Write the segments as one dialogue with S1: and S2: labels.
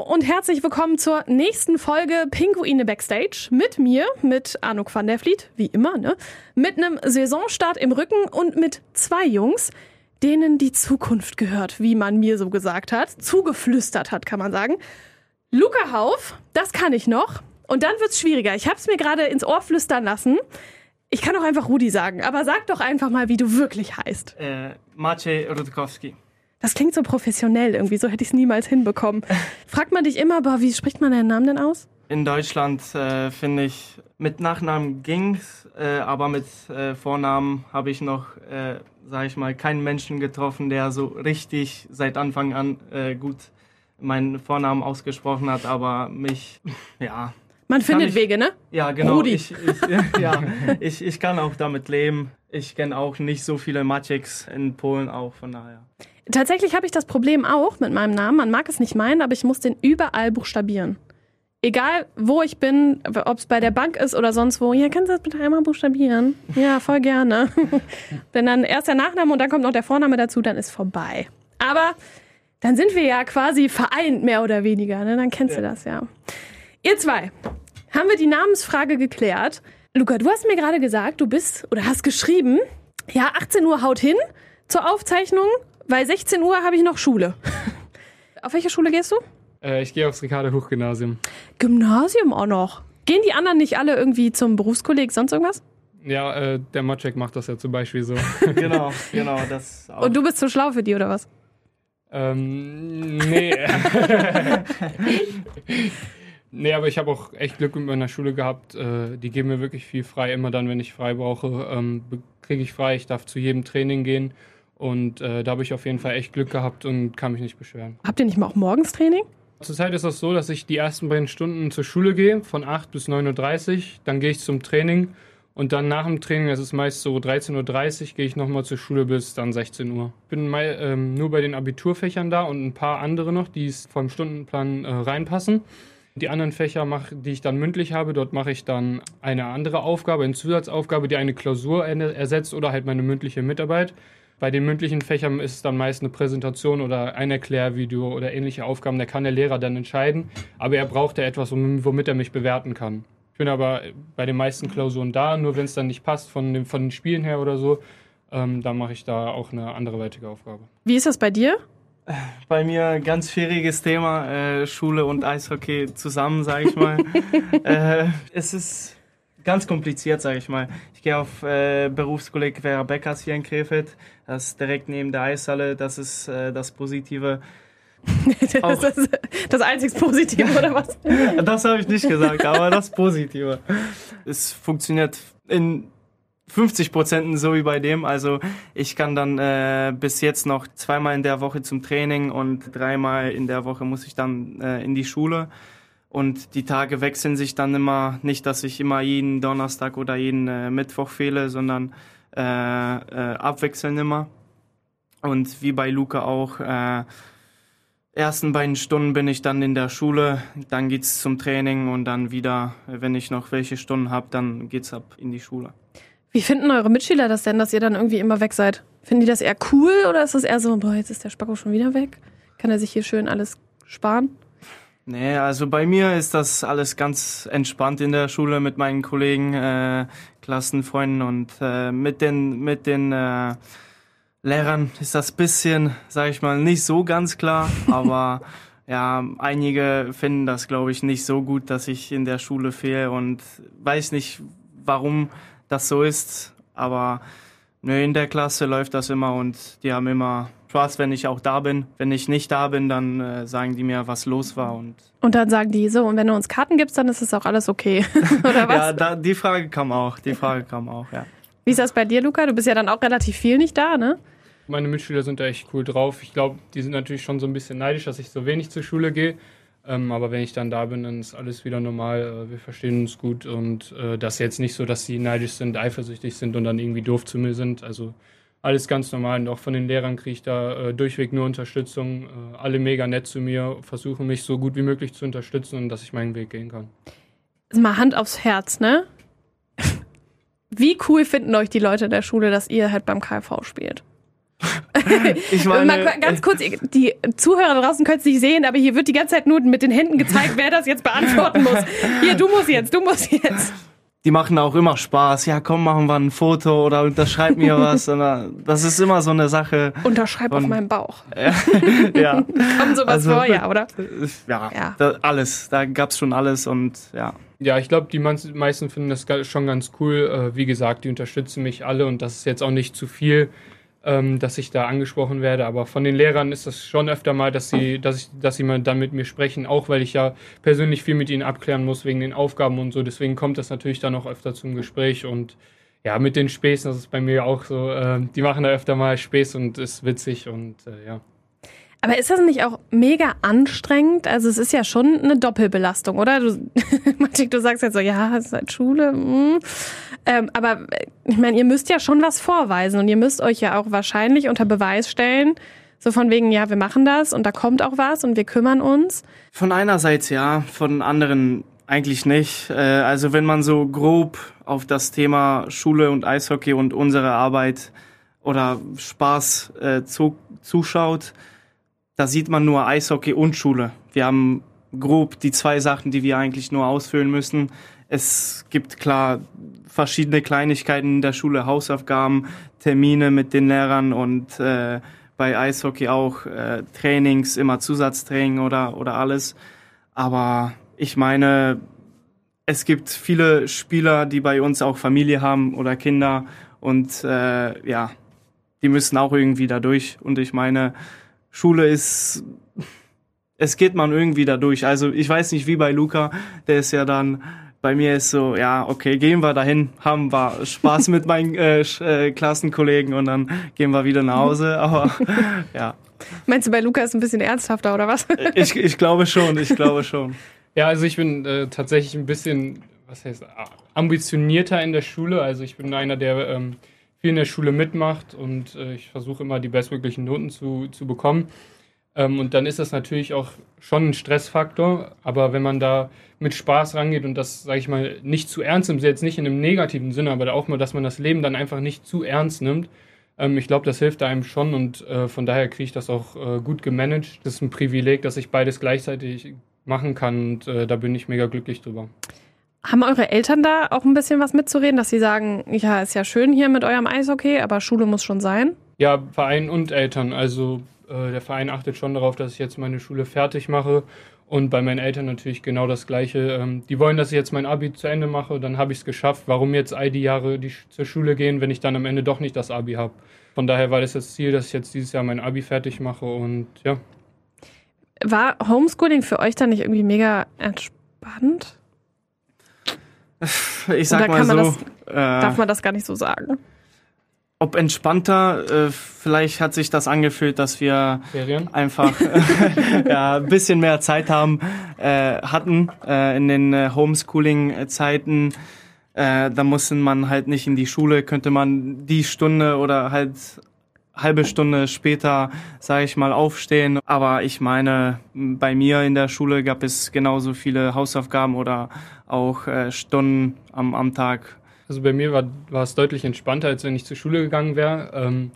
S1: und herzlich willkommen zur nächsten Folge Pinguine Backstage. Mit mir, mit Anuk van der Vliet, wie immer, ne? Mit einem Saisonstart im Rücken und mit zwei Jungs, denen die Zukunft gehört, wie man mir so gesagt hat. Zugeflüstert hat, kann man sagen. Luca Hauf, das kann ich noch. Und dann wird's schwieriger. Ich hab's mir gerade ins Ohr flüstern lassen. Ich kann auch einfach Rudi sagen, aber sag doch einfach mal, wie du wirklich heißt.
S2: Äh, Maciej Rutkowski.
S1: Das klingt so professionell irgendwie, so hätte ich es niemals hinbekommen. Fragt man dich immer, boah, wie spricht man deinen Namen denn aus?
S2: In Deutschland äh, finde ich, mit Nachnamen ging's, äh, aber mit äh, Vornamen habe ich noch, äh, sage ich mal, keinen Menschen getroffen, der so richtig seit Anfang an äh, gut meinen Vornamen ausgesprochen hat, aber mich, ja.
S1: Man findet
S2: ich,
S1: Wege, ne?
S2: Ja, genau.
S1: Rudi.
S2: Ich, ich, ja, ich, ich kann auch damit leben. Ich kenne auch nicht so viele Macieks in Polen auch, von daher.
S1: Tatsächlich habe ich das Problem auch mit meinem Namen. Man mag es nicht meinen, aber ich muss den überall buchstabieren. Egal, wo ich bin, ob es bei der Bank ist oder sonst wo. Ja, kannst du das bitte einmal buchstabieren? Ja, voll gerne. Denn dann erst der Nachname und dann kommt noch der Vorname dazu, dann ist vorbei. Aber dann sind wir ja quasi vereint, mehr oder weniger. Ne? Dann kennst ja. du das ja. Ihr zwei, haben wir die Namensfrage geklärt. Luca, du hast mir gerade gesagt, du bist oder hast geschrieben, ja, 18 Uhr haut hin zur Aufzeichnung weil 16 Uhr habe ich noch Schule. Auf welche Schule gehst du?
S3: Äh, ich gehe aufs Ricardo Hochgymnasium.
S1: Gymnasium auch noch. Gehen die anderen nicht alle irgendwie zum Berufskolleg, sonst irgendwas?
S3: Ja, äh, der Motschek macht das ja zum Beispiel so.
S2: genau, genau. Das
S1: auch. Und du bist zu schlau für die, oder was?
S3: Ähm, nee. Nee, aber ich habe auch echt Glück mit meiner Schule gehabt. Äh, die geben mir wirklich viel frei. Immer dann, wenn ich frei brauche, ähm, kriege ich frei. Ich darf zu jedem Training gehen. Und äh, da habe ich auf jeden Fall echt Glück gehabt und kann mich nicht beschweren.
S1: Habt ihr nicht mal auch morgens Training?
S3: Zurzeit ist das so, dass ich die ersten beiden Stunden zur Schule gehe, von 8 bis 9.30 Uhr. Dann gehe ich zum Training und dann nach dem Training, das ist meist so 13.30 Uhr, gehe ich nochmal zur Schule bis dann 16 Uhr. Ich bin mal, ähm, nur bei den Abiturfächern da und ein paar andere noch, die vom Stundenplan äh, reinpassen. Die anderen Fächer, mach, die ich dann mündlich habe, dort mache ich dann eine andere Aufgabe, eine Zusatzaufgabe, die eine Klausur ersetzt oder halt meine mündliche Mitarbeit. Bei den mündlichen Fächern ist es dann meist eine Präsentation oder ein Erklärvideo oder ähnliche Aufgaben. Da kann der Lehrer dann entscheiden. Aber er braucht ja etwas, womit er mich bewerten kann. Ich bin aber bei den meisten Klausuren da, nur wenn es dann nicht passt von, den, von den Spielen her oder so, ähm, dann mache ich da auch eine anderweitige Aufgabe.
S1: Wie ist das bei dir?
S2: Bei mir ganz schwieriges Thema, äh, Schule und Eishockey zusammen, sage ich mal. äh, es ist ganz kompliziert, sage ich mal. Ich gehe auf äh, Berufskolleg Vera Beckers hier in Krefeld. Das ist direkt neben der Eishalle. Das ist äh, das Positive.
S1: das ist das einzig Positive, oder was?
S2: das habe ich nicht gesagt, aber das Positive. Es funktioniert in 50 Prozent so wie bei dem. Also ich kann dann äh, bis jetzt noch zweimal in der Woche zum Training und dreimal in der Woche muss ich dann äh, in die Schule. Und die Tage wechseln sich dann immer, nicht, dass ich immer jeden Donnerstag oder jeden äh, Mittwoch fehle, sondern äh, äh, abwechseln immer. Und wie bei Luca auch, äh, ersten beiden Stunden bin ich dann in der Schule, dann geht's zum Training und dann wieder, wenn ich noch welche Stunden habe, dann geht's ab in die Schule.
S1: Wie finden eure Mitschüler das denn, dass ihr dann irgendwie immer weg seid? Finden die das eher cool oder ist das eher so, boah, jetzt ist der Spacko schon wieder weg? Kann er sich hier schön alles sparen?
S2: Nee, also bei mir ist das alles ganz entspannt in der Schule mit meinen Kollegen, äh, Klassenfreunden und äh, mit den mit den äh, Lehrern ist das bisschen, sage ich mal, nicht so ganz klar, aber ja, einige finden das, glaube ich, nicht so gut, dass ich in der Schule fehle und weiß nicht, warum das so ist, aber nö, in der Klasse läuft das immer und die haben immer Spaß, wenn ich auch da bin. Wenn ich nicht da bin, dann äh, sagen die mir, was los war. Und,
S1: und dann sagen die so, und wenn du uns Karten gibst, dann ist es auch alles okay. Oder was?
S2: ja, da, die Frage kam auch. Die Frage kam auch, ja.
S1: Wie ist das bei dir, Luca? Du bist ja dann auch relativ viel nicht da, ne?
S3: Meine Mitschüler sind da echt cool drauf. Ich glaube, die sind natürlich schon so ein bisschen neidisch, dass ich so wenig zur Schule gehe. Ähm, aber wenn ich dann da bin, dann ist alles wieder normal. Äh, wir verstehen uns gut und äh, das ist jetzt nicht so, dass sie neidisch sind, eifersüchtig sind und dann irgendwie doof zu mir sind. Also alles ganz normal. Und auch von den Lehrern kriege ich da äh, durchweg nur Unterstützung. Äh, alle mega nett zu mir, versuchen mich so gut wie möglich zu unterstützen und dass ich meinen Weg gehen kann.
S1: Mal Hand aufs Herz, ne? Wie cool finden euch die Leute der Schule, dass ihr halt beim KV spielt?
S2: ich
S1: Mal
S2: meine,
S1: ku- ganz kurz, die Zuhörer draußen können es nicht sehen, aber hier wird die ganze Zeit nur mit den Händen gezeigt, wer das jetzt beantworten muss. Hier, du musst jetzt, du musst jetzt.
S2: die machen auch immer Spaß. Ja, komm, machen wir ein Foto oder unterschreib mir was. Das ist immer so eine Sache.
S1: Unterschreib auf
S2: Und-
S1: meinem Bauch.
S2: Ja,
S1: Kommt sowas
S2: Also-
S1: vor, ja, oder?
S2: ja,
S1: Ja.
S2: Da, alles. Da gab's schon alles und ja.
S3: Ja, ich glaube, die meisten finden das schon ganz cool. Äh, wie gesagt, die unterstützen mich alle und das ist jetzt auch nicht zu viel, ähm, dass ich da angesprochen werde. Aber von den Lehrern ist das schon öfter mal, dass sie, dass ich, dass sie mal dann mit mir sprechen, auch weil ich ja persönlich viel mit ihnen abklären muss wegen den Aufgaben und so. Deswegen kommt das natürlich dann auch öfter zum Gespräch und ja, mit den Späßen, das ist bei mir auch so. Äh, die machen da öfter mal Späß und ist witzig und äh, ja.
S1: Aber ist das nicht auch mega anstrengend? Also es ist ja schon eine Doppelbelastung, oder? Du, Mathilde, du sagst jetzt so, ja, es ist halt Schule. mm. Ähm, aber ich meine, ihr müsst ja schon was vorweisen und ihr müsst euch ja auch wahrscheinlich unter Beweis stellen. So von wegen, ja, wir machen das und da kommt auch was und wir kümmern uns.
S2: Von einerseits ja, von anderen eigentlich nicht. Äh, Also wenn man so grob auf das Thema Schule und Eishockey und unsere Arbeit oder Spaß äh, zu, zuschaut, da sieht man nur Eishockey und Schule. Wir haben grob die zwei Sachen, die wir eigentlich nur ausfüllen müssen. Es gibt klar verschiedene Kleinigkeiten in der Schule, Hausaufgaben, Termine mit den Lehrern und äh, bei Eishockey auch äh, Trainings, immer Zusatztraining oder, oder alles. Aber ich meine, es gibt viele Spieler, die bei uns auch Familie haben oder Kinder und äh, ja, die müssen auch irgendwie da durch. Und ich meine, Schule ist, es geht man irgendwie da durch. Also ich weiß nicht, wie bei Luca, der ist ja dann, bei mir ist so, ja, okay, gehen wir dahin, haben wir Spaß mit meinen äh, äh, Klassenkollegen und dann gehen wir wieder nach Hause. Aber ja,
S1: Meinst du, bei Luca ist ein bisschen ernsthafter oder was?
S2: ich, ich glaube schon, ich glaube schon.
S3: Ja, also ich bin äh, tatsächlich ein bisschen, was heißt, a- ambitionierter in der Schule. Also ich bin einer, der ähm, viel in der Schule mitmacht und äh, ich versuche immer die bestmöglichen Noten zu, zu bekommen. Ähm, und dann ist das natürlich auch schon ein Stressfaktor. Aber wenn man da mit Spaß rangeht und das, sage ich mal, nicht zu ernst nimmt, jetzt nicht in einem negativen Sinne, aber auch mal, dass man das Leben dann einfach nicht zu ernst nimmt, ähm, ich glaube, das hilft einem schon und äh, von daher kriege ich das auch äh, gut gemanagt. Das ist ein Privileg, dass ich beides gleichzeitig machen kann und äh, da bin ich mega glücklich drüber.
S1: Haben eure Eltern da auch ein bisschen was mitzureden, dass sie sagen, ja, ist ja schön hier mit eurem Eishockey, aber Schule muss schon sein?
S3: Ja, Verein und Eltern. Also äh, der Verein achtet schon darauf, dass ich jetzt meine Schule fertig mache. Und bei meinen Eltern natürlich genau das Gleiche. Ähm, die wollen, dass ich jetzt mein Abi zu Ende mache, dann habe ich es geschafft. Warum jetzt all die Jahre die sch- zur Schule gehen, wenn ich dann am Ende doch nicht das Abi habe? Von daher war das das Ziel, dass ich jetzt dieses Jahr mein Abi fertig mache und ja.
S1: War Homeschooling für euch dann nicht irgendwie mega entspannt?
S2: Ich sag
S1: Oder
S2: mal so, äh,
S1: Darf man das gar nicht so sagen?
S2: Ob entspannter, äh, vielleicht hat sich das angefühlt, dass wir
S3: Ferien?
S2: einfach ja, ein bisschen mehr Zeit haben, äh, hatten äh, in den äh, Homeschooling-Zeiten. Äh, da musste man halt nicht in die Schule, könnte man die Stunde oder halt halbe Stunde später, sage ich mal, aufstehen. Aber ich meine, bei mir in der Schule gab es genauso viele Hausaufgaben oder auch äh, Stunden am, am Tag.
S3: Also bei mir war, war es deutlich entspannter, als wenn ich zur Schule gegangen wäre. Ähm,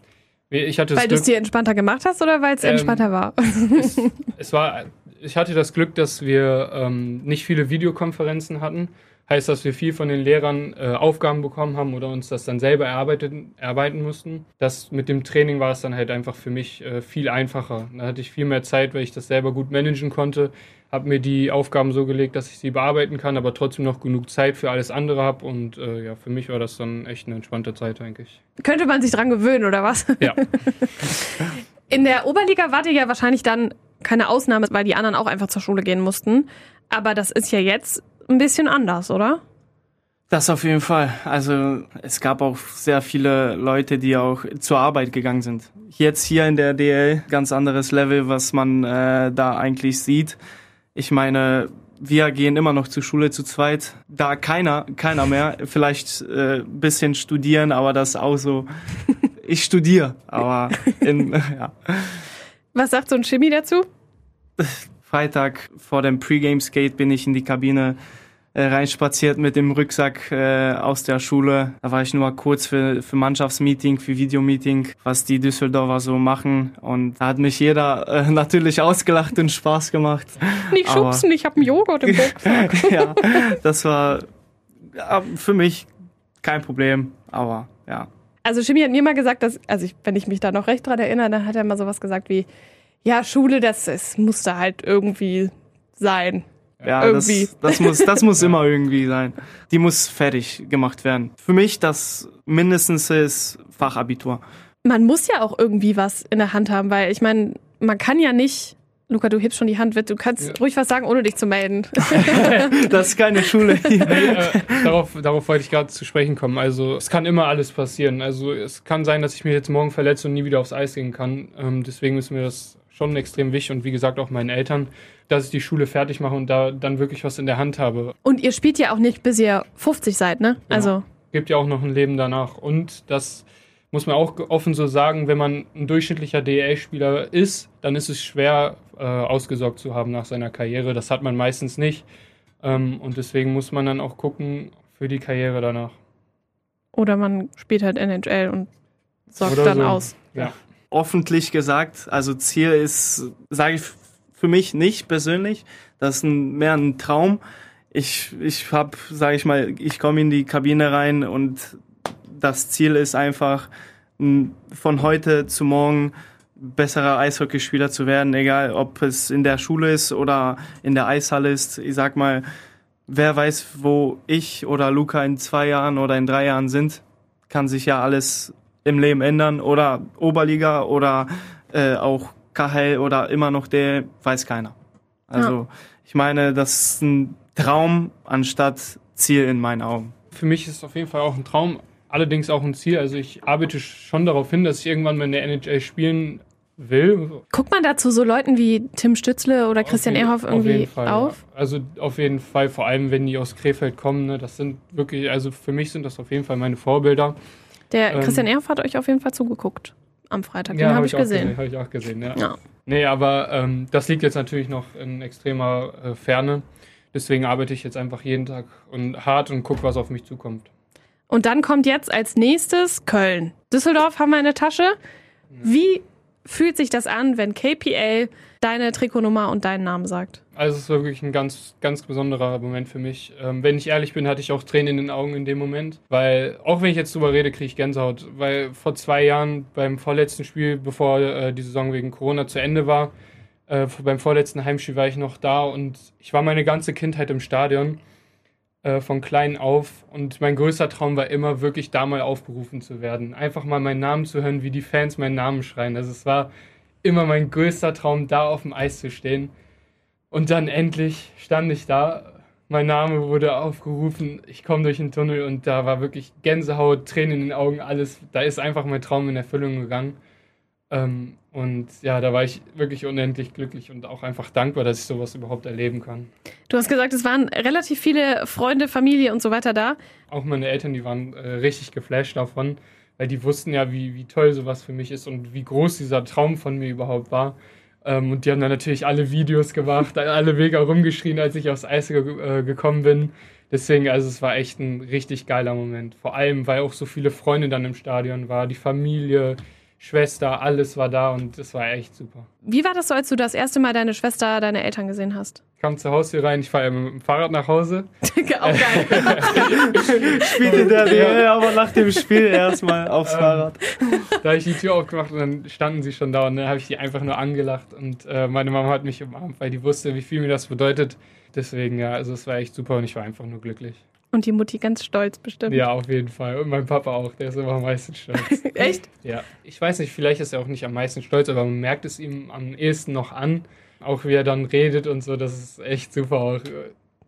S3: ich hatte
S1: Weil du es dir entspannter gemacht hast oder weil es
S3: Ähm,
S1: entspannter war?
S3: es, es war, ich hatte das Glück, dass wir ähm, nicht viele Videokonferenzen hatten. Heißt, dass wir viel von den Lehrern äh, Aufgaben bekommen haben oder uns das dann selber erarbeiten mussten. Das mit dem Training war es dann halt einfach für mich äh, viel einfacher. Da hatte ich viel mehr Zeit, weil ich das selber gut managen konnte. Habe mir die Aufgaben so gelegt, dass ich sie bearbeiten kann, aber trotzdem noch genug Zeit für alles andere habe. Und äh, ja, für mich war das dann echt eine entspannte Zeit eigentlich.
S1: Könnte man sich dran gewöhnen oder was?
S3: Ja.
S1: In der Oberliga wart ihr ja wahrscheinlich dann keine Ausnahme, weil die anderen auch einfach zur Schule gehen mussten. Aber das ist ja jetzt ein bisschen anders, oder?
S2: Das auf jeden Fall. Also es gab auch sehr viele Leute, die auch zur Arbeit gegangen sind. Jetzt hier in der DL ganz anderes Level, was man äh, da eigentlich sieht. Ich meine, wir gehen immer noch zur Schule zu zweit. Da keiner, keiner mehr. Vielleicht äh, bisschen studieren, aber das auch so. Ich studiere, aber in, ja.
S1: Was sagt so ein Chemie dazu?
S2: Freitag vor dem Pre-Game-Skate bin ich in die Kabine äh, reinspaziert mit dem Rucksack äh, aus der Schule. Da war ich nur kurz für, für Mannschaftsmeeting, für Videomeeting, was die Düsseldorfer so machen. Und da hat mich jeder äh, natürlich ausgelacht und Spaß gemacht.
S1: Nicht
S2: Aber-
S1: schubsen, ich habe einen Joghurt im Rucksack.
S2: ja, das war für mich kein Problem. Aber ja.
S1: Also Jimmy hat mir mal gesagt, dass, also ich, wenn ich mich da noch recht dran erinnere, dann hat er mal sowas gesagt wie, ja, Schule, das, das musste halt irgendwie sein.
S2: Ja, das,
S1: Irgendwie.
S2: das muss, das muss immer irgendwie sein. Die muss fertig gemacht werden. Für mich das mindestens ist Fachabitur.
S1: Man muss ja auch irgendwie was in der Hand haben, weil ich meine, man kann ja nicht, Luca, du hebst schon die Hand, du kannst
S3: Ja.
S1: ruhig was sagen, ohne dich zu melden.
S2: Das ist keine Schule.
S3: Nee, äh, darauf, darauf wollte ich gerade zu sprechen kommen. Also es kann immer alles passieren. Also es kann sein, dass ich mich jetzt morgen verletze und nie wieder aufs Eis gehen kann. Ähm, deswegen ist mir das schon extrem wichtig und wie gesagt auch meinen Eltern, dass ich die Schule fertig mache und da dann wirklich was in der Hand habe.
S1: Und ihr spielt ja auch nicht, bis ihr 50 seid, ne? Also,
S3: Gibt ja auch noch ein Leben danach. Und das muss man auch offen so sagen, wenn man ein durchschnittlicher DEL-Spieler ist, dann ist es schwer äh, ausgesorgt zu haben nach seiner Karriere. Das hat man meistens nicht. Ähm, und deswegen muss man dann auch gucken für die Karriere danach.
S1: oder man spielt halt NHL und sorgt
S3: Oder
S1: dann
S3: so.
S1: aus.
S3: Ja.
S2: Öffentlich gesagt, also Ziel ist, sage ich für mich nicht persönlich, das ist ein, mehr ein Traum. Ich, ich habe, sage ich mal, ich komme in die Kabine rein und das Ziel ist einfach, von heute zu morgen besserer Eishockeyspieler zu werden, egal ob es in der Schule ist oder in der Eishalle ist. Ich sag mal, wer weiß, wo ich oder Luca in zwei Jahren oder in drei Jahren sind, kann sich ja alles im Leben ändern oder Oberliga oder äh, auch KHL oder immer noch der, weiß keiner. Also ich meine, das ist ein Traum anstatt Ziel in meinen Augen.
S3: Für mich ist es auf jeden Fall auch ein Traum, allerdings auch ein Ziel. Also ich arbeite schon darauf hin, dass ich irgendwann mal in der NHL spielen will.
S1: Guckt man dazu so Leuten wie Tim Stützle oder Christian
S3: Auf je-
S1: Ehrhoff
S3: auf
S1: irgendwie
S3: jeden Fall,
S1: auf?
S3: Ja. Also auf jeden Fall, vor allem wenn die aus Krefeld kommen, ne, das sind wirklich, also für mich sind das auf jeden Fall meine Vorbilder.
S1: Der
S3: Ähm,
S1: Christian Ehrhoff hat euch auf jeden Fall zugeguckt am Freitag. Den
S3: hab
S1: habe ich
S3: auch
S1: gesehen.
S3: Habe ich auch gesehen, ja.
S1: Ja.
S3: Nee, aber ähm, das liegt jetzt natürlich noch in extremer äh, Ferne. Deswegen arbeite ich jetzt einfach jeden Tag und hart und gucke, was auf mich zukommt.
S1: Und dann kommt jetzt als nächstes Köln. Düsseldorf haben wir in der Tasche. Wie fühlt sich das an, wenn KPL deine Trikotnummer und deinen Namen sagt?
S3: Also es ist wirklich ein ganz, ganz besonderer Moment für mich. Ähm, wenn ich ehrlich bin, hatte ich auch Tränen in den Augen in dem Moment. Weil, auch wenn ich jetzt drüber rede, kriege ich Gänsehaut. Weil vor zwei Jahren beim vorletzten Spiel, bevor äh, die Saison wegen Corona zu Ende war, äh, beim vorletzten Heimspiel war ich noch da und ich war meine ganze Kindheit im Stadion. Äh, von klein auf. Und mein größter Traum war immer, wirklich da mal aufgerufen zu werden. Einfach mal meinen Namen zu hören, wie die Fans meinen Namen schreien. Also es war immer mein größter Traum, da auf dem Eis zu stehen. Und dann endlich stand ich da. Mein Name wurde aufgerufen. Ich komme durch den Tunnel und da war wirklich Gänsehaut, Tränen in den Augen, alles. Da ist einfach mein Traum in Erfüllung gegangen. Ähm, und ja, da war ich wirklich unendlich glücklich und auch einfach dankbar, dass ich sowas überhaupt erleben kann.
S1: Du hast gesagt, es waren relativ viele Freunde, Familie und so weiter da.
S3: Auch meine Eltern, die waren äh, richtig geflasht davon, weil die wussten ja, wie, wie toll sowas für mich ist und wie groß dieser Traum von mir überhaupt war. Ähm, und die haben dann natürlich alle Videos gemacht, alle mega rumgeschrien, als ich aufs Eis ge äh, gekommen bin. Deswegen, also es war echt ein richtig geiler Moment. Vor allem, weil auch so viele Freunde dann im Stadion waren, die Familie, Schwester, alles war da und es war echt super.
S1: Wie war das so, als du das erste Mal deine Schwester, deine Eltern gesehen hast?
S3: Ich kam zu Hause hier rein, ich fahre mit dem Fahrrad nach Hause.
S1: Auch geil.
S2: Spielt in der DL, aber nach dem Spiel erstmal aufs
S3: Ähm,
S2: Fahrrad.
S3: Da habe ich die Tür aufgemacht und dann standen sie schon da und dann habe ich die einfach nur angelacht und äh, meine Mama hat mich umarmt, weil die wusste, wie viel mir das bedeutet. Deswegen, ja, also es war echt super und ich war einfach nur glücklich.
S1: Und die Mutti ganz stolz bestimmt.
S3: Ja, auf jeden Fall. Und mein Papa auch, der ist immer am meisten stolz.
S1: Echt?
S3: ja, ich weiß nicht, vielleicht ist er auch nicht am meisten stolz, aber man merkt es ihm am ehesten noch an. Auch wie er dann redet und so, das ist echt super. Auch,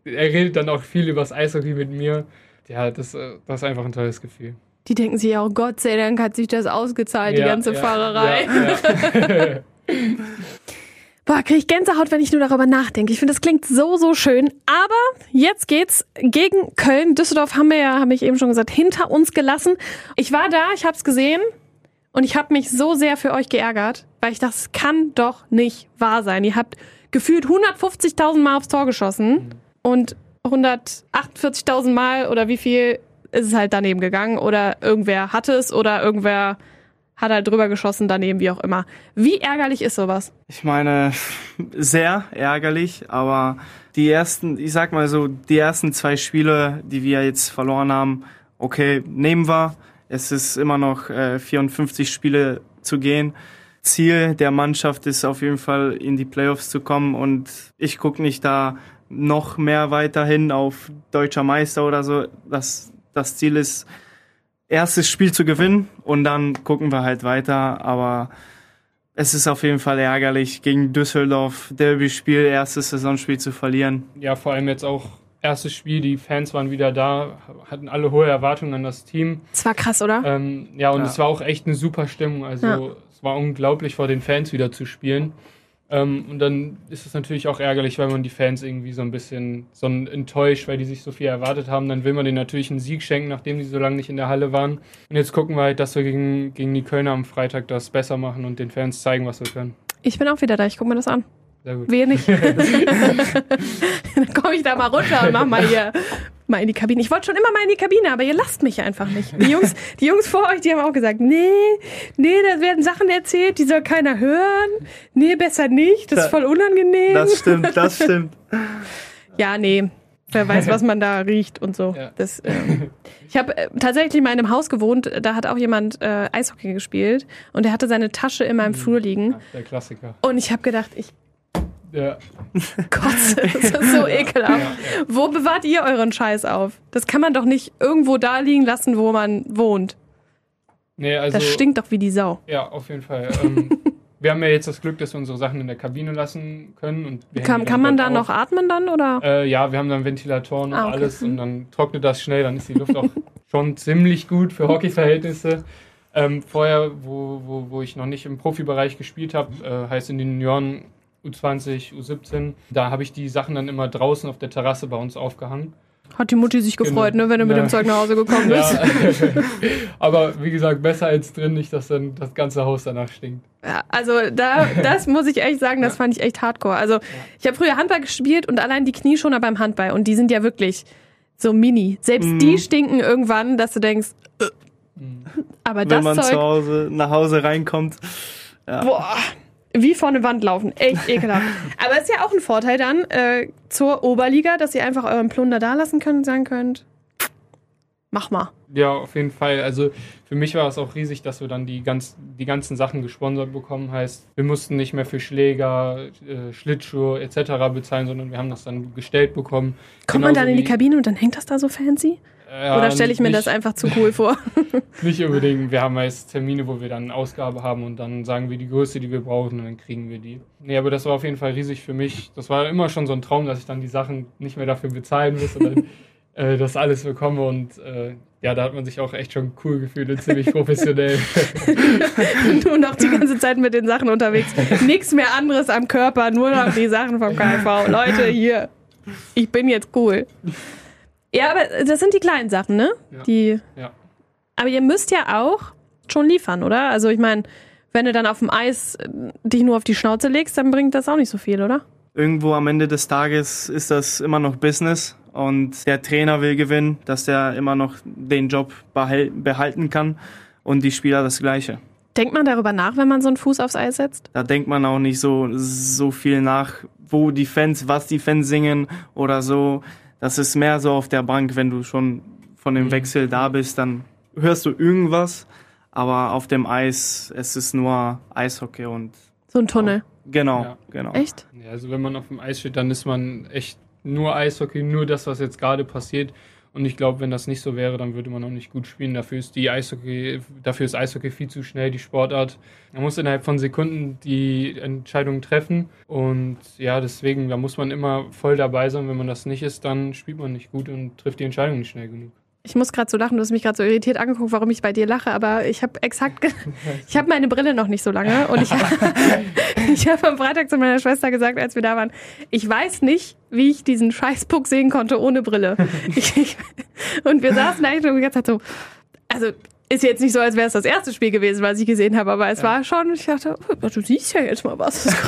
S3: er redet dann auch viel übers Eishockey mit mir. Ja, das, äh, das ist einfach ein tolles Gefühl.
S1: Die denken sich auch, Gott sei Dank hat sich das ausgezahlt, die
S3: Ja,
S1: ganze
S3: ja,
S1: Fahrerei.
S3: Ja, ja.
S1: Boah, krieg ich Gänsehaut, wenn ich nur darüber nachdenke. Ich finde, das klingt so, so schön. Aber jetzt geht's gegen Köln. Düsseldorf haben wir ja, habe ich eben schon gesagt, hinter uns gelassen. Ich war da, ich habe es gesehen und ich habe mich so sehr für euch geärgert, weil ich dachte, das kann doch nicht wahr sein. Ihr habt gefühlt 150.000 Mal aufs Tor geschossen und 148.000 Mal oder wie viel ist es halt daneben gegangen oder irgendwer hatte es oder irgendwer hat halt drüber geschossen daneben, wie auch immer. Wie ärgerlich ist sowas?
S2: Ich meine, sehr ärgerlich, aber die ersten, ich sag mal so, die ersten zwei Spiele, die wir jetzt verloren haben, okay, nehmen wir. Es ist immer noch äh, 54 Spiele zu gehen. Ziel der Mannschaft ist auf jeden Fall in die Playoffs zu kommen und ich gucke nicht da noch mehr weiterhin auf deutscher Meister oder so. Das, das Ziel ist, erstes Spiel zu gewinnen und dann gucken wir halt weiter. Aber es ist auf jeden Fall ärgerlich, gegen Düsseldorf Derby-Spiel, erstes Saisonspiel zu verlieren.
S3: Ja, vor allem jetzt auch erstes Spiel, die Fans waren wieder da, hatten alle hohe Erwartungen an das Team.
S1: Das war krass, oder?
S3: Ähm, ja, und
S2: Ja.
S3: es war auch echt eine super Stimmung. Also
S1: Ja.
S3: es war unglaublich, vor den Fans wieder zu spielen. Ähm, und dann ist es natürlich auch ärgerlich, weil man die Fans irgendwie so ein bisschen so enttäuscht, weil die sich so viel erwartet haben. Dann will man denen natürlich einen Sieg schenken, nachdem die so lange nicht in der Halle waren. Und jetzt gucken wir halt, dass wir gegen, gegen die Kölner am Freitag das besser machen und den Fans zeigen, was wir können.
S1: Ich bin auch wieder da, ich guck mir das an.
S3: Sehr gut.
S1: Nicht. Dann komme ich da mal runter und mach mal hier mal in die Kabine. Ich wollte schon immer mal in die Kabine, aber ihr lasst mich einfach nicht. Die Jungs, die Jungs vor euch, die haben auch gesagt, nee, nee, da werden Sachen erzählt, die soll keiner hören. Nee, besser nicht, das ist voll unangenehm.
S2: Das stimmt, das stimmt.
S1: Ja, nee. Wer weiß, was man da riecht und so.
S3: Ja.
S1: Das, ähm, ich habe äh, tatsächlich mal in einem Haus gewohnt, da hat auch jemand äh, Eishockey gespielt und der hatte seine Tasche in meinem Flur liegen.
S3: Ja, der Klassiker.
S1: Und ich habe gedacht, ich
S3: Ja.
S1: kotze. Das ist so ekelhaft. Wo bewahrt ihr euren Scheiß auf? Das kann man doch nicht irgendwo da liegen lassen, wo man wohnt.
S3: Nee, also,
S1: Das stinkt doch wie die Sau.
S3: Ja, auf jeden Fall. Ähm, wir haben ja jetzt das Glück, dass wir unsere Sachen in der Kabine lassen können. Und
S1: Kann, kann man da noch atmen dann oder?
S3: Äh, ja, wir haben dann Ventilatoren und
S1: Ah, okay.
S3: alles und dann trocknet das schnell, dann ist die Luft auch schon ziemlich gut für Hockeyverhältnisse. Ähm, vorher, wo, wo, wo ich noch nicht im Profibereich gespielt habe, äh, heißt in den Junioren U20, U17, da habe ich die Sachen dann immer draußen auf der Terrasse bei uns aufgehangen.
S1: Hat die Mutti sich gefreut,
S3: Genau.
S1: ne, wenn du mit
S3: Ja.
S1: dem Zeug nach Hause gekommen bist.
S3: Ja. Aber wie gesagt, besser als drin, nicht, dass dann das ganze Haus danach stinkt.
S1: Ja, also da, das muss ich echt sagen, das fand ich echt hardcore. Also ich habe früher Handball gespielt und allein die Knieschoner beim Handball und die sind ja wirklich so mini. Selbst
S2: Mhm.
S1: die stinken irgendwann, dass du denkst, äh. aber
S2: Wenn
S1: das
S2: man zu
S1: Zeug,
S2: Hause, nach Hause reinkommt. Ja.
S1: boah, wie vor eine Wand laufen. Echt ekelhaft. aber ist ja auch ein Vorteil dann äh, zur Oberliga, dass ihr einfach euren Plunder da lassen könnt und sagen könnt, mach mal.
S3: Ja, auf jeden Fall. Also für mich war es auch riesig, dass wir dann die, ganz, die ganzen Sachen gesponsert bekommen. Heißt, wir mussten nicht mehr für Schläger, äh, Schlittschuhe etc. bezahlen, sondern wir haben das dann gestellt bekommen.
S1: Kommt man
S3: Genauso
S1: dann in die Kabine und dann hängt das da so fancy?
S3: Ja,
S1: Oder stelle ich mir
S3: nicht,
S1: das einfach zu cool vor?
S3: Nicht unbedingt. Wir haben meist Termine, wo wir dann eine Ausgabe haben und dann sagen wir die Größe, die wir brauchen und dann kriegen wir die. Nee, aber das war auf jeden Fall riesig für mich. Das war immer schon so ein Traum, dass ich dann die Sachen nicht mehr dafür bezahlen muss und dann äh, das alles bekomme und äh, ja, da hat man sich auch echt schon cool gefühlt und ziemlich professionell.
S1: nur noch die ganze Zeit mit den Sachen unterwegs. Nichts mehr anderes am Körper, nur noch die Sachen vom KV. Leute, hier, ich bin jetzt cool. Ja, aber das sind die kleinen Sachen, ne?
S3: Ja.
S1: Die.
S3: Ja.
S1: Aber ihr müsst ja auch schon liefern, oder? Also ich meine, wenn du dann auf dem Eis äh, dich nur auf die Schnauze legst, dann bringt das auch nicht so viel, oder?
S2: Irgendwo am Ende des Tages ist das immer noch Business und der Trainer will gewinnen, dass der immer noch den Job behal behalten kann und die Spieler das Gleiche.
S1: Denkt man darüber nach, wenn man so einen Fuß aufs Eis setzt?
S2: Da denkt man auch nicht so, so viel nach, wo die Fans, was die Fans singen oder so. Das ist mehr so auf der Bank, wenn du schon von dem
S3: Mhm.
S2: Wechsel da bist, dann hörst du irgendwas. Aber auf dem Eis, es ist nur Eishockey und
S1: So ein Tunnel.
S2: genau,
S3: Ja.
S2: genau.
S1: Echt?
S3: Ja, also wenn man auf dem Eis steht, dann ist man echt nur Eishockey, nur das, was jetzt gerade passiert. Und ich glaube, wenn das nicht so wäre, dann würde man auch nicht gut spielen. Dafür ist die Eishockey, dafür ist Eishockey viel zu schnell, die Sportart. Man muss innerhalb von Sekunden die Entscheidungen treffen. Und ja, deswegen, da muss man immer voll dabei sein. Wenn man das nicht ist, dann spielt man nicht gut und trifft die Entscheidung nicht schnell genug.
S1: Ich muss gerade so lachen, du hast mich gerade so irritiert angeguckt, warum ich bei dir lache, aber ich habe exakt, ich habe meine Brille noch nicht so lange und ich, ich habe am Freitag zu meiner Schwester gesagt, als wir da waren, ich weiß nicht, wie ich diesen Scheißpuck sehen konnte ohne Brille. Ich, ich, und wir saßen echt und die ganze Zeit so, also ist jetzt nicht so, als wäre es das erste Spiel gewesen, was ich gesehen habe, aber es war schon, ich dachte, oh, du siehst ja jetzt mal was.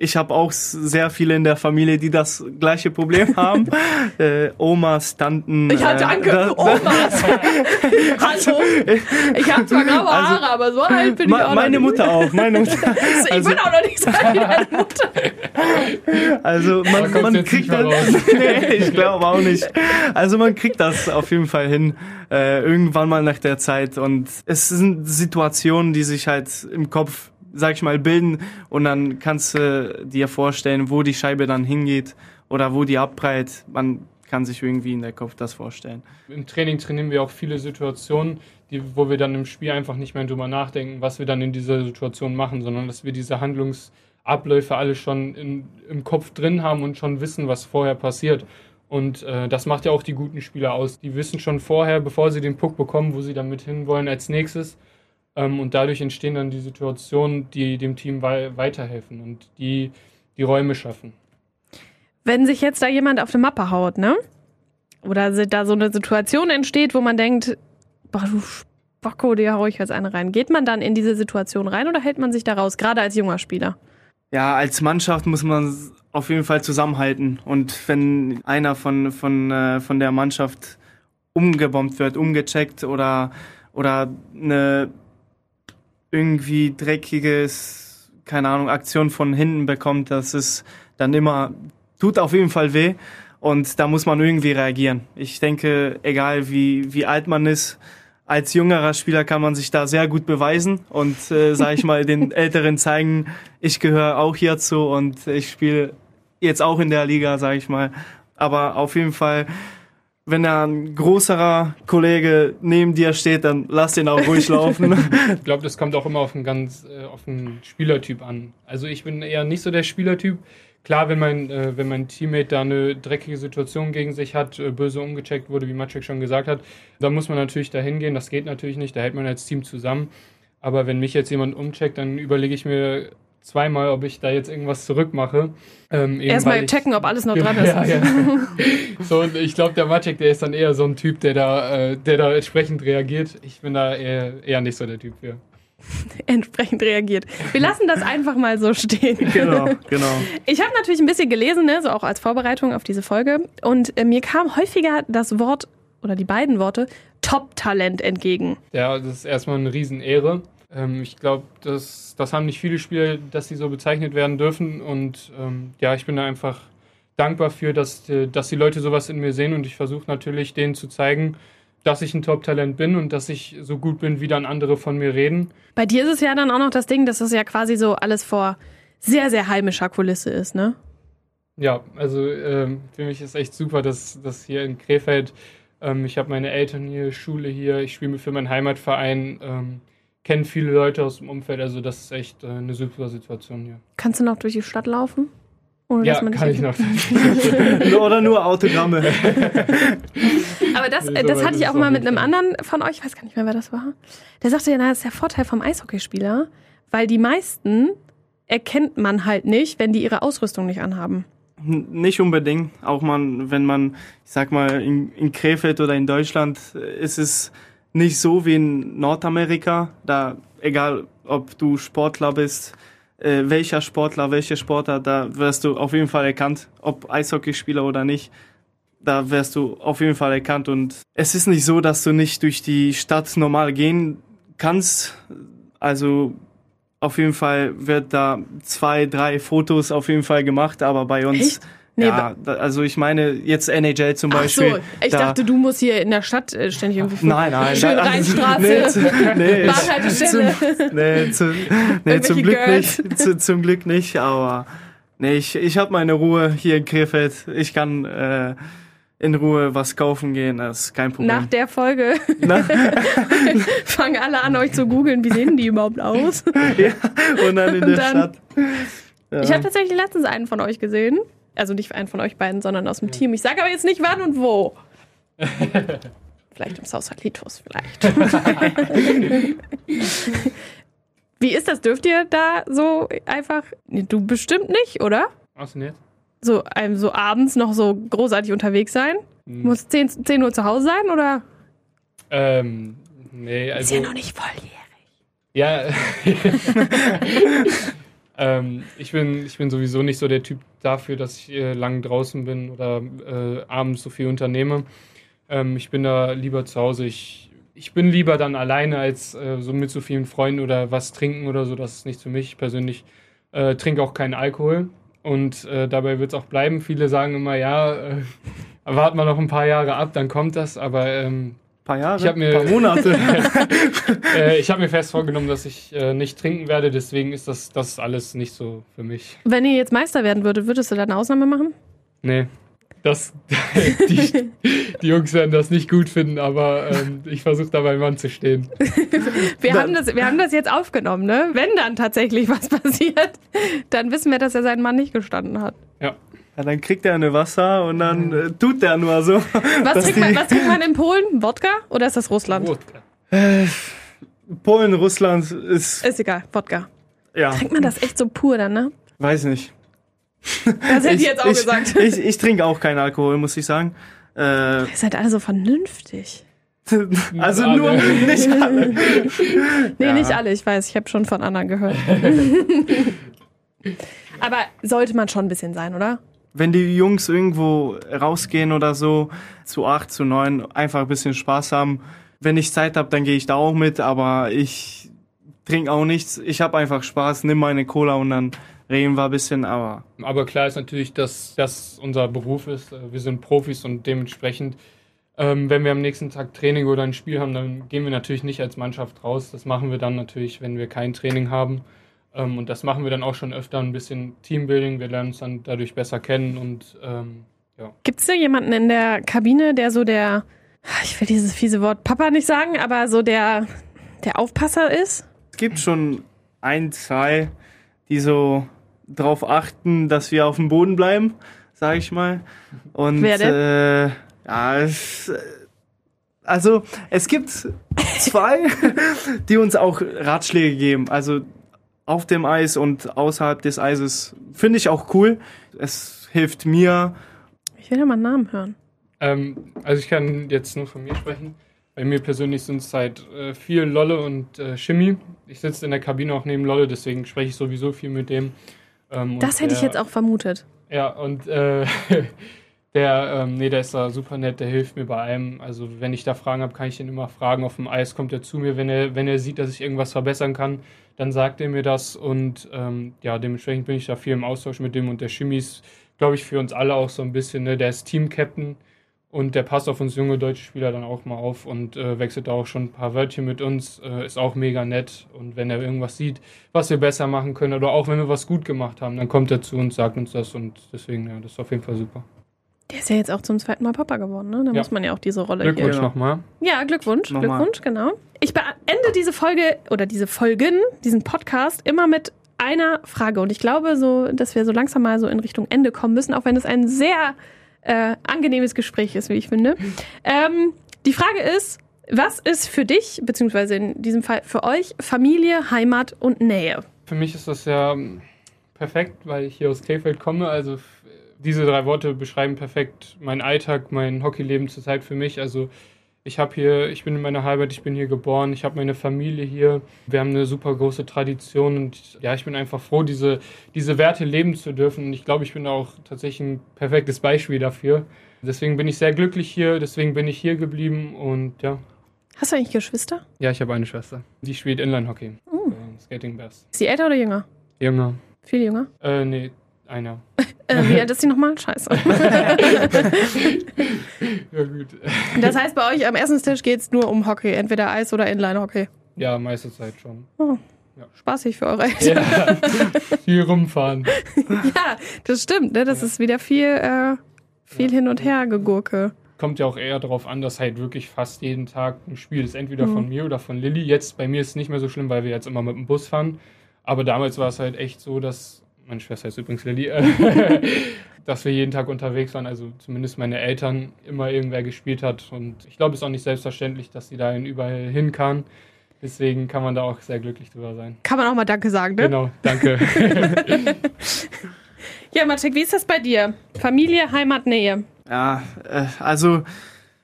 S2: Ich habe auch sehr viele in der Familie, die das gleiche Problem haben. äh, Omas, Tanten.
S1: Ich hatte
S2: äh,
S1: Anke,
S2: da-
S1: Omas. Hallo. Ich habe zwar graue
S2: Also,
S1: Haare, aber so alt bin ich auch
S2: meine
S1: noch nicht.
S2: Mutter auch, meine Mutter.
S1: Ich
S2: Also,
S1: bin auch noch nicht so alt wie deine Mutter.
S2: also man, man kriegt das. nee, ich glaube auch nicht. Also man kriegt das auf jeden Fall hin. Äh, irgendwann mal nach der Zeit. Und es sind Situationen, die sich halt im Kopf, sag ich mal, bilden. Und dann kannst du dir vorstellen, wo die Scheibe dann hingeht oder wo die abprallt. Man kann sich irgendwie in der Kopf das vorstellen.
S3: Im Training trainieren wir auch viele Situationen, die, wo wir dann im Spiel einfach nicht mehr drüber nachdenken, was wir dann in dieser Situation machen, sondern dass wir diese Handlungsabläufe alle schon in, im Kopf drin haben und schon wissen, was vorher passiert. Und äh, das macht ja auch die guten Spieler aus. Die wissen schon vorher, bevor sie den Puck bekommen, wo sie damit hinwollen als nächstes. Ähm, und dadurch entstehen dann die Situationen, die dem Team wei weiterhelfen und die die Räume schaffen.
S1: Wenn sich jetzt da jemand auf eine Mappe haut, ne? Oder da so eine Situation entsteht, wo man denkt, boah, du Spacko, dir hau ich jetzt eine rein. Geht man dann in diese Situation rein oder hält man sich da raus, gerade als junger Spieler?
S2: Ja, als Mannschaft muss man auf jeden Fall zusammenhalten. Und wenn einer von, von, äh, von der Mannschaft umgebombt wird, umgecheckt oder, oder eine irgendwie dreckiges, keine Ahnung, Aktion von hinten bekommt, das ist dann immer, tut auf jeden Fall weh. Und da muss man irgendwie reagieren. Ich denke, egal wie, wie alt man ist, als jüngerer Spieler kann man sich da sehr gut beweisen und, äh, sag ich mal, den Älteren zeigen, ich gehöre auch hierzu und ich spiele jetzt auch in der Liga, sag ich mal. Aber auf jeden Fall, wenn da ein größerer Kollege neben dir steht, dann lass den auch ruhig laufen.
S3: Ich glaube, das kommt auch immer auf einen ganz äh, auf einen Spielertyp an. Also ich bin eher nicht so der Spielertyp. Klar, wenn mein, äh, wenn mein Teammate da eine dreckige Situation gegen sich hat, äh, böse umgecheckt wurde, wie Maciek schon gesagt hat, dann muss man natürlich da hingehen. Das geht natürlich nicht, da hält man als Team zusammen. Aber wenn mich jetzt jemand umcheckt, dann überlege ich mir zweimal, ob ich da jetzt irgendwas zurückmache. Ähm,
S1: Erstmal checken, ob alles noch dran ist.
S3: ja, ja. So, und ich glaube, der Maciek, der ist dann eher so ein Typ, der da, äh, der da entsprechend reagiert. Ich bin da eher, eher nicht so der Typ für.
S1: Entsprechend reagiert. Wir lassen das einfach mal so stehen.
S2: genau, genau.
S1: Ich habe natürlich ein bisschen gelesen, ne, so auch als Vorbereitung auf diese Folge. Und äh, mir kam häufiger das Wort oder die beiden Worte Top-Talent entgegen.
S3: Ja, das ist erstmal eine Riesenehre. Ähm, ich glaube, das, das haben nicht viele Spieler, dass sie so bezeichnet werden dürfen. Und ähm, ja, ich bin da einfach dankbar für, dass, äh, dass die Leute sowas in mir sehen. Und ich versuche natürlich, denen zu zeigen, dass ich ein Top-Talent bin und dass ich so gut bin, wie dann andere von mir reden.
S1: Bei dir ist es ja dann auch noch das Ding, dass das ja quasi so alles vor sehr, sehr heimischer Kulisse ist, ne?
S3: Ja, also ähm, für mich ist echt super, dass das hier in Krefeld, ähm, ich habe meine Eltern hier, Schule hier, ich spiele für meinen Heimatverein, ähm, kenne viele Leute aus dem Umfeld, also das ist echt äh, eine super Situation hier.
S1: Kannst du noch durch die Stadt laufen? Ohne,
S3: Ja,
S1: dass man
S3: kann ich noch.
S2: Oder nur Autogramme.
S1: Aber das,
S3: Nee,
S1: äh,
S3: so
S1: das hatte ich auch mal mit einem anderen von euch, ich weiß gar nicht mehr, wer das war. Der sagte ja, na, das ist der Vorteil vom Eishockeyspieler, weil die meisten erkennt man halt nicht, wenn die ihre Ausrüstung nicht anhaben.
S2: Nicht unbedingt. Auch man, wenn man, ich sag mal, in, in Krefeld oder in Deutschland äh, ist es nicht so wie in Nordamerika. Da, egal ob du Sportler bist, äh, welcher Sportler, welche Sportler, da wirst du auf jeden Fall erkannt, ob Eishockeyspieler oder nicht. Da wirst du auf jeden Fall erkannt. Und es ist nicht so, dass du nicht durch die Stadt normal gehen kannst. Also auf jeden Fall wird da zwei, drei Fotos auf jeden Fall gemacht, aber bei uns.
S1: Echt? Nee,
S2: ja, also ich meine jetzt NHL zum
S1: Ach so,
S2: Beispiel.
S1: ich
S2: da,
S1: dachte, du musst hier in der Stadt äh, ständig irgendwie
S2: Nein, nein.
S1: Schön
S2: nein,
S1: Rheinstraße,
S2: nee, zu, nee,
S1: Bahnhaltestelle.
S2: Zum, nee, zu, nee, zum Glück
S1: Girls.
S2: nicht. Zu, zum Glück nicht, aber nee, ich, ich habe meine Ruhe hier in Krefeld. Ich kann äh, in Ruhe was kaufen gehen, das ist kein Problem.
S1: Nach der Folge fangen alle an, euch zu googeln, wie sehen die überhaupt aus?
S2: ja, und dann in
S1: Und
S2: der
S1: dann-
S2: Stadt. Ja.
S1: Ich habe tatsächlich letztens einen von euch gesehen. Also nicht einen von euch beiden, sondern aus dem Team. Ich sage aber jetzt nicht wann und wo. vielleicht im Sausalitos, vielleicht. Wie ist das? Dürft ihr da so einfach. Nee, Du bestimmt nicht, oder?
S3: Was denn jetzt?
S1: So, einem so abends noch so großartig unterwegs sein?
S3: Hm.
S1: Muss 10, 10 Uhr zu Hause sein oder?
S3: Ähm, Nee,
S1: Ist
S3: also.
S1: ja noch nicht volljährig.
S3: Ja. ähm, ich, bin, ich bin sowieso nicht so der Typ dafür, dass ich äh, lang draußen bin oder äh, abends so viel unternehme. Ähm, ich bin da lieber zu Hause. Ich, ich bin lieber dann alleine als äh, so mit so vielen Freunden oder was trinken oder so. Das ist nicht für mich. Ich persönlich äh, trinke auch keinen Alkohol. Und äh, dabei wird es auch bleiben. Viele sagen immer, ja, äh, warten wir noch ein paar Jahre ab, dann kommt das. Aber ähm,
S2: paar Jahre,
S3: Ich hab mir-
S2: paar Monate.
S3: äh, ich habe mir fest vorgenommen, dass ich äh, nicht trinken werde, deswegen ist das, das alles nicht so für mich.
S1: Wenn ihr jetzt Meister werden würdet, würdest du da eine Ausnahme machen?
S3: Nee. Das, die, die Jungs werden das nicht gut finden, aber ähm, ich versuche da beim Mann zu stehen.
S1: Wir haben, das, wir haben das jetzt aufgenommen, ne? Wenn dann tatsächlich was passiert, dann wissen wir, dass er seinen Mann nicht gestanden hat.
S3: Ja.
S2: Ja, dann kriegt er eine Wasser und dann äh, tut der nur so.
S1: Was trinkt, man, was trinkt man in Polen? Wodka oder ist das Russland?
S3: Wodka.
S2: Polen, Russland ist,
S1: Ist egal, Wodka.
S2: ja,
S1: Trinkt man das echt so pur dann, ne?
S2: weiß nicht.
S1: Das hätte ich jetzt auch
S2: ich,
S1: gesagt.
S2: Ich, ich trinke auch keinen Alkohol, muss ich sagen. Äh,
S1: Ihr seid alle so vernünftig.
S2: also
S3: alle.
S2: nur nicht alle.
S1: Nee,
S2: Ja.
S1: nicht alle, ich weiß, ich habe schon von anderen gehört. Aber sollte man schon ein bisschen sein, oder?
S2: Wenn die Jungs irgendwo rausgehen oder so, zu acht, zu neun, einfach ein bisschen Spaß haben. Wenn ich Zeit habe, dann gehe ich da auch mit, aber ich trinke auch nichts. Ich habe einfach Spaß, nimm meine Cola und dann reden wir ein bisschen, aber
S3: Aber klar ist natürlich, dass das unser Beruf ist. Wir sind Profis und dementsprechend, ähm, wenn wir am nächsten Tag Training oder ein Spiel haben, dann gehen wir natürlich nicht als Mannschaft raus. Das machen wir dann natürlich, wenn wir kein Training haben. Ähm, und das machen wir dann auch schon öfter ein bisschen Teambuilding. Wir lernen uns dann dadurch besser kennen und ähm, ja.
S1: Gibt es da jemanden in der Kabine, der so der, ich will dieses fiese Wort Papa nicht sagen, aber so der, der Aufpasser ist?
S2: es gibt schon ein, zwei, die so drauf achten, dass wir auf dem Boden bleiben, sage ich mal. Und
S1: Wer denn?
S2: Äh, ja, es, äh, also es gibt zwei, die uns auch Ratschläge geben. Also auf dem Eis und außerhalb des Eises finde ich auch cool. Es hilft mir.
S1: Ich will ja mal einen Namen hören.
S3: Ähm, also ich kann jetzt nur von mir sprechen. Bei mir persönlich sind es halt äh, viel Lolle und äh, Shimmy. Ich sitze in der Kabine auch neben Lolle, deswegen spreche ich sowieso viel mit dem. Ähm,
S1: Das hätte ich
S3: der-
S1: jetzt auch vermutet.
S3: Ja, und äh, der, ähm, nee, der ist da super nett, der hilft mir bei allem. Also wenn ich da Fragen habe, kann ich ihn immer fragen. Auf dem Eis kommt er zu mir, wenn er, wenn er sieht, dass ich irgendwas verbessern kann, dann sagt er mir das. Und ähm, ja, dementsprechend bin ich da viel im Austausch mit dem und der Shimmy ist, glaube ich, für uns alle auch so ein bisschen, ne, der ist Team-Captain und der passt auf uns junge deutsche Spieler dann auch mal auf und äh, wechselt da auch schon ein paar Wörtchen mit uns, äh, ist auch mega nett. Und wenn er irgendwas sieht, was wir besser machen können oder auch wenn wir was gut gemacht haben, dann kommt er zu uns, sagt uns das und deswegen, ja, das ist auf jeden Fall super.
S1: Der ist ja jetzt auch zum zweiten Mal Papa geworden, ne? Da
S3: Ja.
S1: muss man ja auch diese Rolle
S3: Glückwunsch
S2: Ja.
S3: nochmal.
S1: hier. Ja, Glückwunsch.
S2: Nochmal.
S1: Glückwunsch, genau. Ich beende diese Folge oder diese Folgen, diesen Podcast immer mit einer Frage. Und ich glaube so, dass wir so langsam mal so in Richtung Ende kommen müssen, auch wenn es ein sehr äh, angenehmes Gespräch ist, wie ich finde. Ähm, die Frage ist, was ist für dich, beziehungsweise in diesem Fall für euch, Familie, Heimat und Nähe?
S3: Für mich ist das ja ähm, perfekt, weil ich hier aus Krefeld komme. Also diese drei Worte beschreiben perfekt meinen Alltag, mein Hockeyleben zurzeit für mich. Also ich habe hier, ich bin in meiner Heimat, ich bin hier geboren, ich habe meine Familie hier. Wir haben eine super große Tradition und ja, ich bin einfach froh, diese, diese Werte leben zu dürfen. Und ich glaube, ich bin auch tatsächlich ein perfektes Beispiel dafür. Deswegen bin ich sehr glücklich hier, deswegen bin ich hier geblieben und ja.
S1: Hast du eigentlich Geschwister?
S3: Ja, ich habe eine Schwester. Die spielt Inline-Hockey.
S1: Oh.
S3: Äh, Skating Bass.
S1: Ist sie älter oder jünger?
S3: Jünger.
S1: Viel jünger.
S3: Äh, nee, einer.
S1: Äh, wie alt ist sie nochmal? Scheiße.
S3: Ja, gut.
S1: Das heißt, bei euch am Essenstisch geht es nur um Hockey, entweder Eis- oder Inline-Hockey.
S3: Ja, meiste Zeit schon.
S1: Spaßig für eure Eltern.
S3: Ja, viel rumfahren.
S1: Ja, das stimmt. Ne? Das ist wieder viel, äh, viel hin und her gegurke.
S3: Kommt ja auch eher darauf an, dass halt wirklich fast jeden Tag ein Spiel ist. Entweder
S1: Mhm.
S3: von mir oder von Lilly. Jetzt bei mir ist es nicht mehr so schlimm, weil wir jetzt immer mit dem Bus fahren. Aber damals war es halt echt so, dass. Meine Schwester ist übrigens Lilly. äh, dass wir jeden Tag unterwegs waren. Also zumindest meine Eltern immer irgendwer gespielt hat. Und ich glaube, es ist auch nicht selbstverständlich, dass sie dahin überall hin kann. Deswegen kann man da auch sehr glücklich drüber sein.
S1: Kann man auch mal Danke sagen, ne?
S3: Genau, danke.
S1: Ja, Maciek, wie ist das bei dir? Familie, Heimat, Nähe.
S2: Ja, äh, also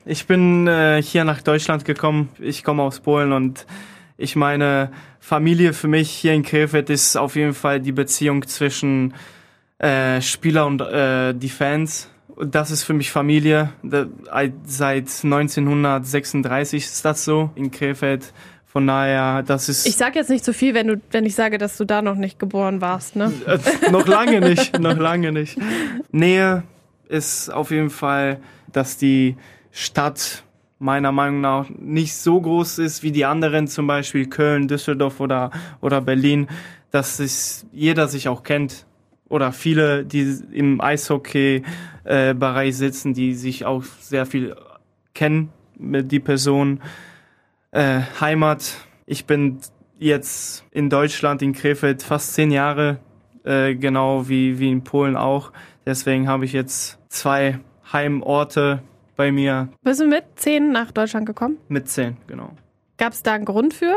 S2: Ich bin äh, hier nach Deutschland gekommen. Ich komme aus Polen und ich meine, Familie für mich hier in Krefeld ist auf jeden Fall die Beziehung zwischen äh, Spieler und äh, die Fans. Das ist für mich Familie. Seit 1936 ist das so in Krefeld. Von daher, das ist.
S1: Ich sage jetzt nicht zu so viel, wenn du, wenn ich sage, dass du da noch nicht geboren warst, ne?
S2: Äh, noch lange nicht, noch lange nicht. Nähe ist auf jeden Fall, dass die Stadt meiner Meinung nach nicht so groß ist wie die anderen, zum Beispiel Köln, Düsseldorf oder, oder Berlin, dass es jeder sich auch kennt. Oder viele, die im Eishockey-Bereich äh, sitzen, die sich auch sehr viel kennen die Person. Äh, Heimat. Ich bin jetzt in Deutschland, in Krefeld, fast zehn Jahre, äh, genau wie, wie in Polen auch. Deswegen habe ich jetzt zwei Heimorte bei mir.
S1: Bist du mit zehn nach Deutschland gekommen?
S2: Mit zehn, genau.
S1: Gab es da einen Grund für?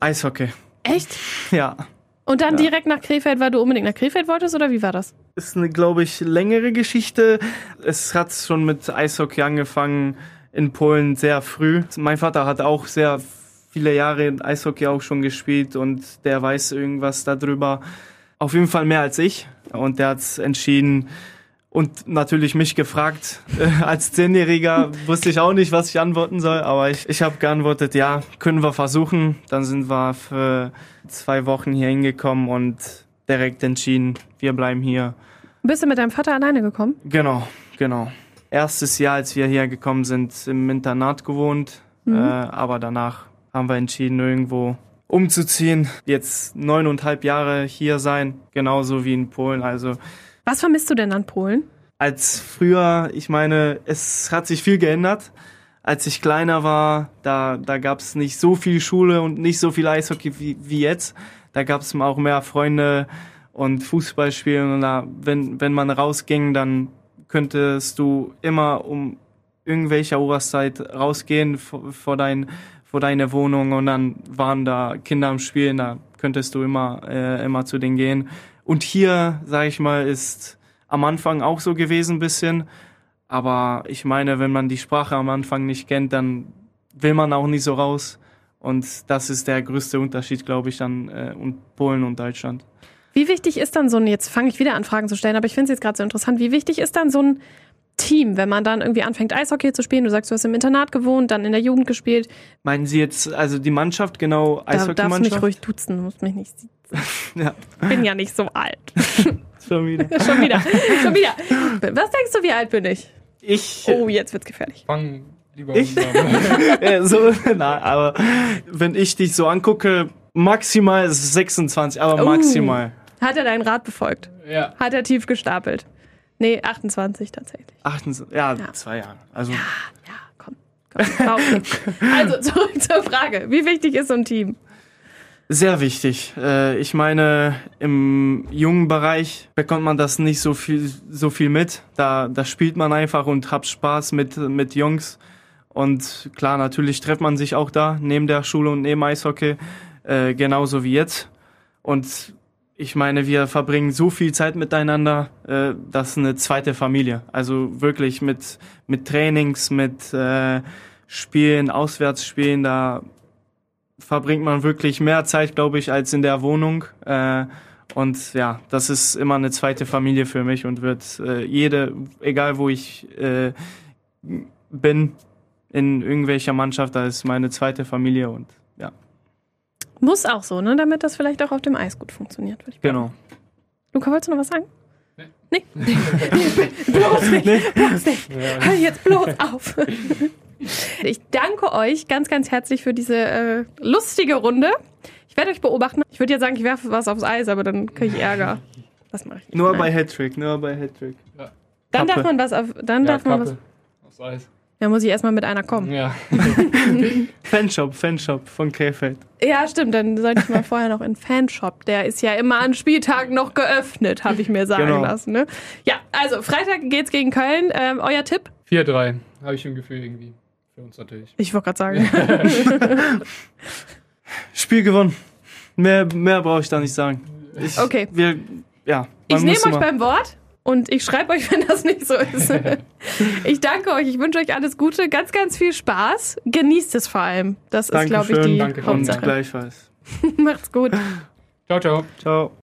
S2: Eishockey.
S1: Echt?
S2: Ja.
S1: Und dann
S2: Ja.
S1: direkt nach Krefeld, weil du unbedingt nach Krefeld wolltest oder wie war das?
S2: Ist eine, glaube ich, längere Geschichte. Es hat schon mit Eishockey angefangen in Polen sehr früh. Mein Vater hat auch sehr viele Jahre Eishockey auch schon gespielt und der weiß irgendwas darüber. Auf jeden Fall mehr als ich. Und der hat entschieden und natürlich mich gefragt. Äh, als Zehnjähriger wusste ich auch nicht, was ich antworten soll, aber ich, ich habe geantwortet, ja, können wir versuchen. Dann sind wir für zwei Wochen hier hingekommen und direkt entschieden, wir bleiben hier.
S1: Bist du mit deinem Vater alleine gekommen?
S2: Genau, genau. Erstes Jahr, als wir hier gekommen sind, im Internat gewohnt, äh, aber danach haben wir entschieden, irgendwo umzuziehen. Jetzt neuneinhalb Jahre hier sein, genauso wie in Polen. Also
S1: Was vermisst du denn an Polen?
S2: als früher, ich meine, es hat sich viel geändert. Als ich kleiner war, da, da gab es nicht so viel Schule und nicht so viel Eishockey wie, wie jetzt. Da gab es auch mehr Freunde und Fußball spielen. Und da, wenn, wenn man rausging, dann könntest du immer um irgendwelcher Uhrzeit rausgehen vor, vor, dein, vor deine Wohnung und dann waren da Kinder am Spielen, da könntest du immer, äh, immer zu denen gehen. Und hier, sag ich mal, ist am Anfang auch so gewesen ein bisschen. Aber ich meine, wenn man die Sprache am Anfang nicht kennt, dann will man auch nicht so raus. Und das ist der größte Unterschied, glaube ich, an äh, und Polen und Deutschland.
S1: Wie wichtig ist dann so ein, jetzt fange ich wieder an Fragen zu stellen, aber ich finde es jetzt gerade so interessant, wie wichtig ist dann so ein Team, wenn man dann irgendwie anfängt Eishockey zu spielen, du sagst, du hast im Internat gewohnt, dann in der Jugend gespielt,
S2: Meinen Sie jetzt also die Mannschaft, genau
S1: da darfst du mich
S2: Eishockeymannschaft?
S1: ruhig duzen, du musst mich nicht
S2: Ja,
S1: bin ja nicht so alt.
S2: schon wieder.
S1: schon wieder, schon wieder. Was denkst du, wie alt bin ich?
S2: Ich,
S1: Oh, jetzt wird's gefährlich.
S3: Fang lieber
S2: Ich? äh, so, na, aber wenn ich dich so angucke, maximal 26, aber
S1: Oh.
S2: maximal.
S1: Hat er deinen Rat befolgt?
S3: ja.
S1: Hat er tief gestapelt? Nee, 28 tatsächlich.
S2: 28, ja,
S1: Ja.
S2: zwei Jahre. Also
S1: Ja, komm. komm war okay. Also zurück zur Frage. Wie wichtig ist so ein Team?
S2: Sehr wichtig. Äh, ich meine, im jungen Bereich bekommt man das nicht so viel, so viel mit. Da, da spielt man einfach und hat Spaß mit, mit Jungs. Und klar, natürlich trifft man sich auch da, neben der Schule und neben Eishockey, äh, genauso wie jetzt. Und ich meine, wir verbringen so viel Zeit miteinander, äh, das ist eine zweite Familie. Also wirklich mit, mit Trainings, mit äh, Spielen, Auswärtsspielen, da verbringt man wirklich mehr Zeit, glaube ich, als in der Wohnung. Äh, und ja, das ist immer eine zweite Familie für mich und wird äh, jede, egal wo ich äh, bin, in irgendwelcher Mannschaft, da ist meine zweite Familie und ja,
S1: Muss auch so, ne? Damit das vielleicht auch auf dem Eis gut funktioniert. würde ich
S2: genau.
S1: Luca, wolltest du noch was sagen?
S3: Nee.
S1: Nee? bloß nicht, bloß nicht. Hör jetzt bloß auf. Ich danke euch ganz, ganz herzlich für diese äh, lustige Runde. Ich werde euch beobachten. Ich würde jetzt sagen, ich werfe was aufs Eis, aber dann kriege ich Ärger. Das mache ich nicht.
S2: Nur
S1: Nein.
S2: bei Hattrick, nur bei Hattrick.
S1: Dann darf
S2: Kappe.
S1: man was auf. Dann
S3: Ja,
S1: darf man was.
S3: Aufs Eis.
S1: Da muss ich erstmal mit einer kommen.
S3: Ja.
S2: Fanshop, Fanshop von Krefeld.
S1: Ja, stimmt. Dann sollte ich mal vorher noch in Fanshop. Der ist ja immer an Spieltagen noch geöffnet, habe ich mir sagen
S2: Genau.
S1: lassen. Ne? Ja, also Freitag geht's gegen Köln. Ähm, euer Tipp?
S3: 4-3. Habe ich im Gefühl irgendwie. Für uns natürlich.
S1: Ich wollte gerade sagen.
S2: Spiel gewonnen. Mehr, mehr brauche ich da nicht sagen. Ich,
S1: Okay.
S2: Wir, ja.
S1: Ich nehme euch beim Wort und ich schreibe euch, wenn das nicht so ist. Ich danke euch. Ich wünsche euch alles Gute. Ganz, ganz viel Spaß. Genießt es vor allem. Das ist, glaube ich,
S2: Dankeschön.
S1: die
S3: Danke.
S2: Und
S1: Hauptsache.
S2: gleichfalls.
S1: Macht's gut.
S3: Ciao, ciao.
S2: Ciao.